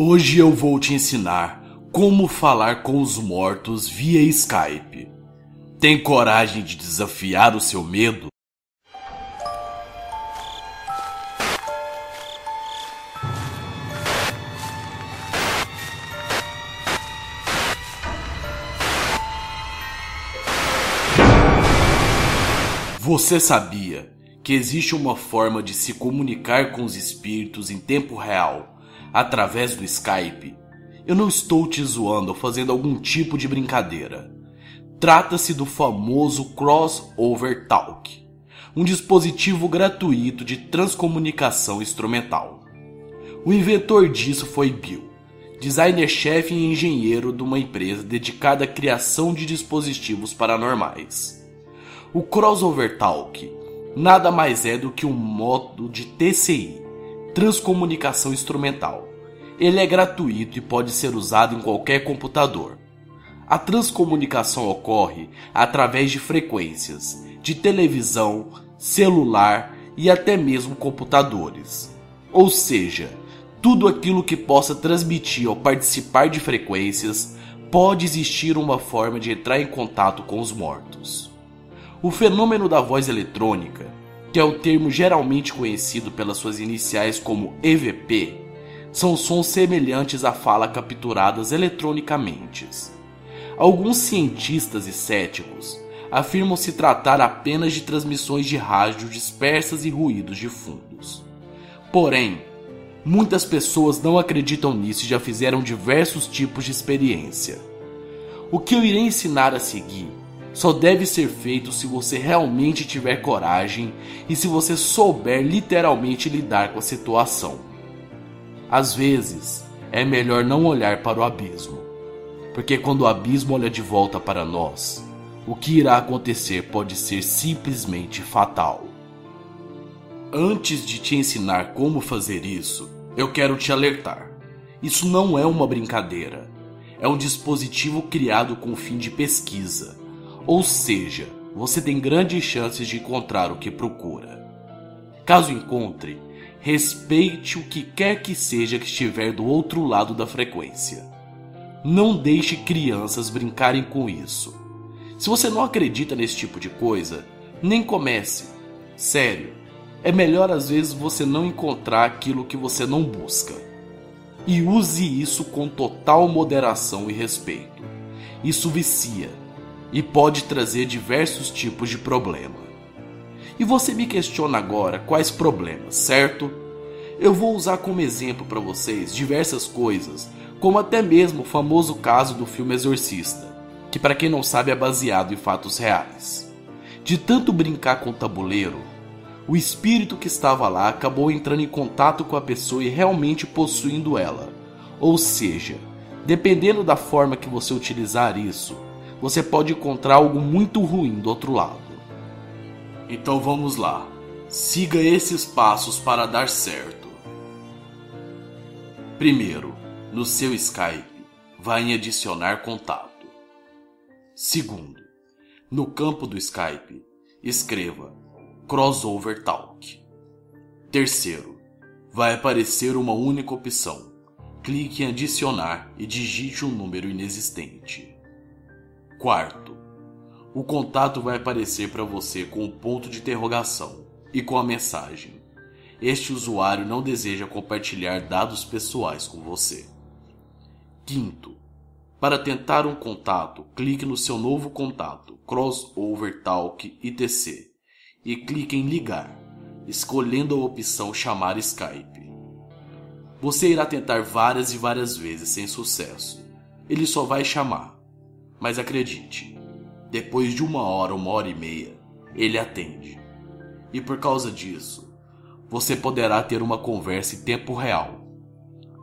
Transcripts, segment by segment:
Hoje eu vou te ensinar como falar com os mortos via Skype. Tem coragem de desafiar o seu medo? Você sabia que existe uma forma de se comunicar com os espíritos em tempo real através do Skype, eu não estou te zoando ou fazendo algum tipo de brincadeira. Trata-se do famoso Crossover Talk, um dispositivo gratuito de transcomunicação instrumental. O inventor disso foi Bill, designer-chefe e engenheiro de uma empresa dedicada à criação de dispositivos paranormais. O Crossover Talk nada mais é do que um modo de TCI, transcomunicação instrumental. Ele é gratuito e pode ser usado em qualquer computador. A transcomunicação ocorre através de frequências de televisão, celular e até mesmo computadores. Ou seja, tudo aquilo que possa transmitir ou participar de frequências pode existir uma forma de entrar em contato com os mortos. O fenômeno da voz eletrônica que é o termo geralmente conhecido pelas suas iniciais como EVP, são sons semelhantes à fala capturadas eletronicamente. Alguns cientistas e céticos afirmam se tratar apenas de transmissões de rádio dispersas e ruídos de fundos. Porém, muitas pessoas não acreditam nisso e já fizeram diversos tipos de experiência. O que eu irei ensinar a seguir só deve ser feito se você realmente tiver coragem e se você souber literalmente lidar com a situação. Às vezes, é melhor não olhar para o abismo, porque quando o abismo olha de volta para nós, o que irá acontecer pode ser simplesmente fatal. Antes de te ensinar como fazer isso, eu quero te alertar. Isso não é uma brincadeira. É um dispositivo criado com o fim de pesquisa ou seja, você tem grandes chances de encontrar o que procura. Caso encontre, respeite o que quer que seja que estiver do outro lado da frequência. Não deixe crianças brincarem com isso. Se você não acredita nesse tipo de coisa, nem comece. Sério, é melhor às vezes você não encontrar aquilo que você não busca. E use isso com total moderação e respeito. Isso vicia e pode trazer diversos tipos de problema. E você me questiona agora quais problemas, certo? Eu vou usar como exemplo para vocês diversas coisas, como até mesmo o famoso caso do filme Exorcista, que para quem não sabe é baseado em fatos reais. De tanto brincar com o tabuleiro, o espírito que estava lá acabou entrando em contato com a pessoa e realmente possuindo ela. Ou seja, dependendo da forma que você utilizar isso, você pode encontrar algo muito ruim do outro lado. Então vamos lá. Siga esses passos para dar certo. Primeiro, no seu Skype, vá em adicionar contato. Segundo, no campo do Skype, escreva Crossover Talk. Terceiro, vai aparecer uma única opção. Clique em adicionar e digite um número inexistente. Quarto, o contato vai aparecer para você com o ponto de interrogação e com a mensagem: Este usuário não deseja compartilhar dados pessoais com você. Quinto, para tentar um contato, clique no seu novo contato, Crossover Talk ITC, e clique em Ligar, escolhendo a opção Chamar Skype. Você irá tentar várias e várias vezes sem sucesso. Ele só vai chamar mas acredite, depois de uma hora, uma hora e meia, ele atende. E por causa disso, você poderá ter uma conversa em tempo real.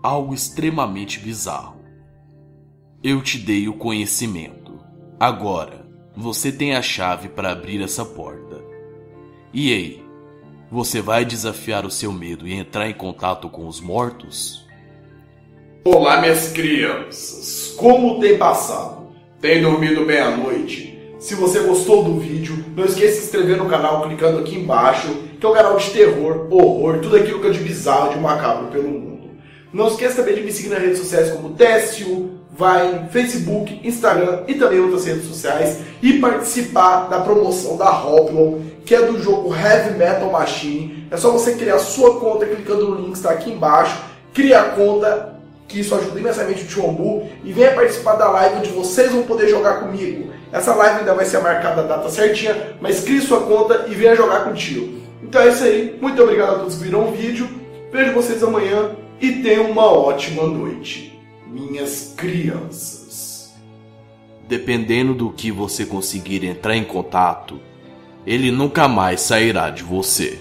Algo extremamente bizarro. Eu te dei o conhecimento. Agora, você tem a chave para abrir essa porta. E aí, você vai desafiar o seu medo e entrar em contato com os mortos? Olá, minhas crianças. Como tem passado? Tem dormido bem à noite? Se você gostou do vídeo, não esqueça de se inscrever no canal clicando aqui embaixo, que é o canal de terror, horror, tudo aquilo que é de bizarro, de macabro pelo mundo. Não esqueça também de me seguir nas redes sociais como Tessio, Vine, Facebook, Instagram e também outras redes sociais e participar da promoção da Hoplon, que é do jogo Heavy Metal Machine. É só você criar sua conta clicando no link que está aqui embaixo, cria a conta, que isso ajuda imensamente o Tchombu, e venha participar da live onde vocês vão poder jogar comigo. Essa live ainda vai ser marcada a data certinha, mas crie sua conta e venha jogar contigo. Então é isso aí, muito obrigado a todos que viram o vídeo, vejo vocês amanhã e tenham uma ótima noite, minhas crianças. Dependendo do que você conseguir entrar em contato, ele nunca mais sairá de você.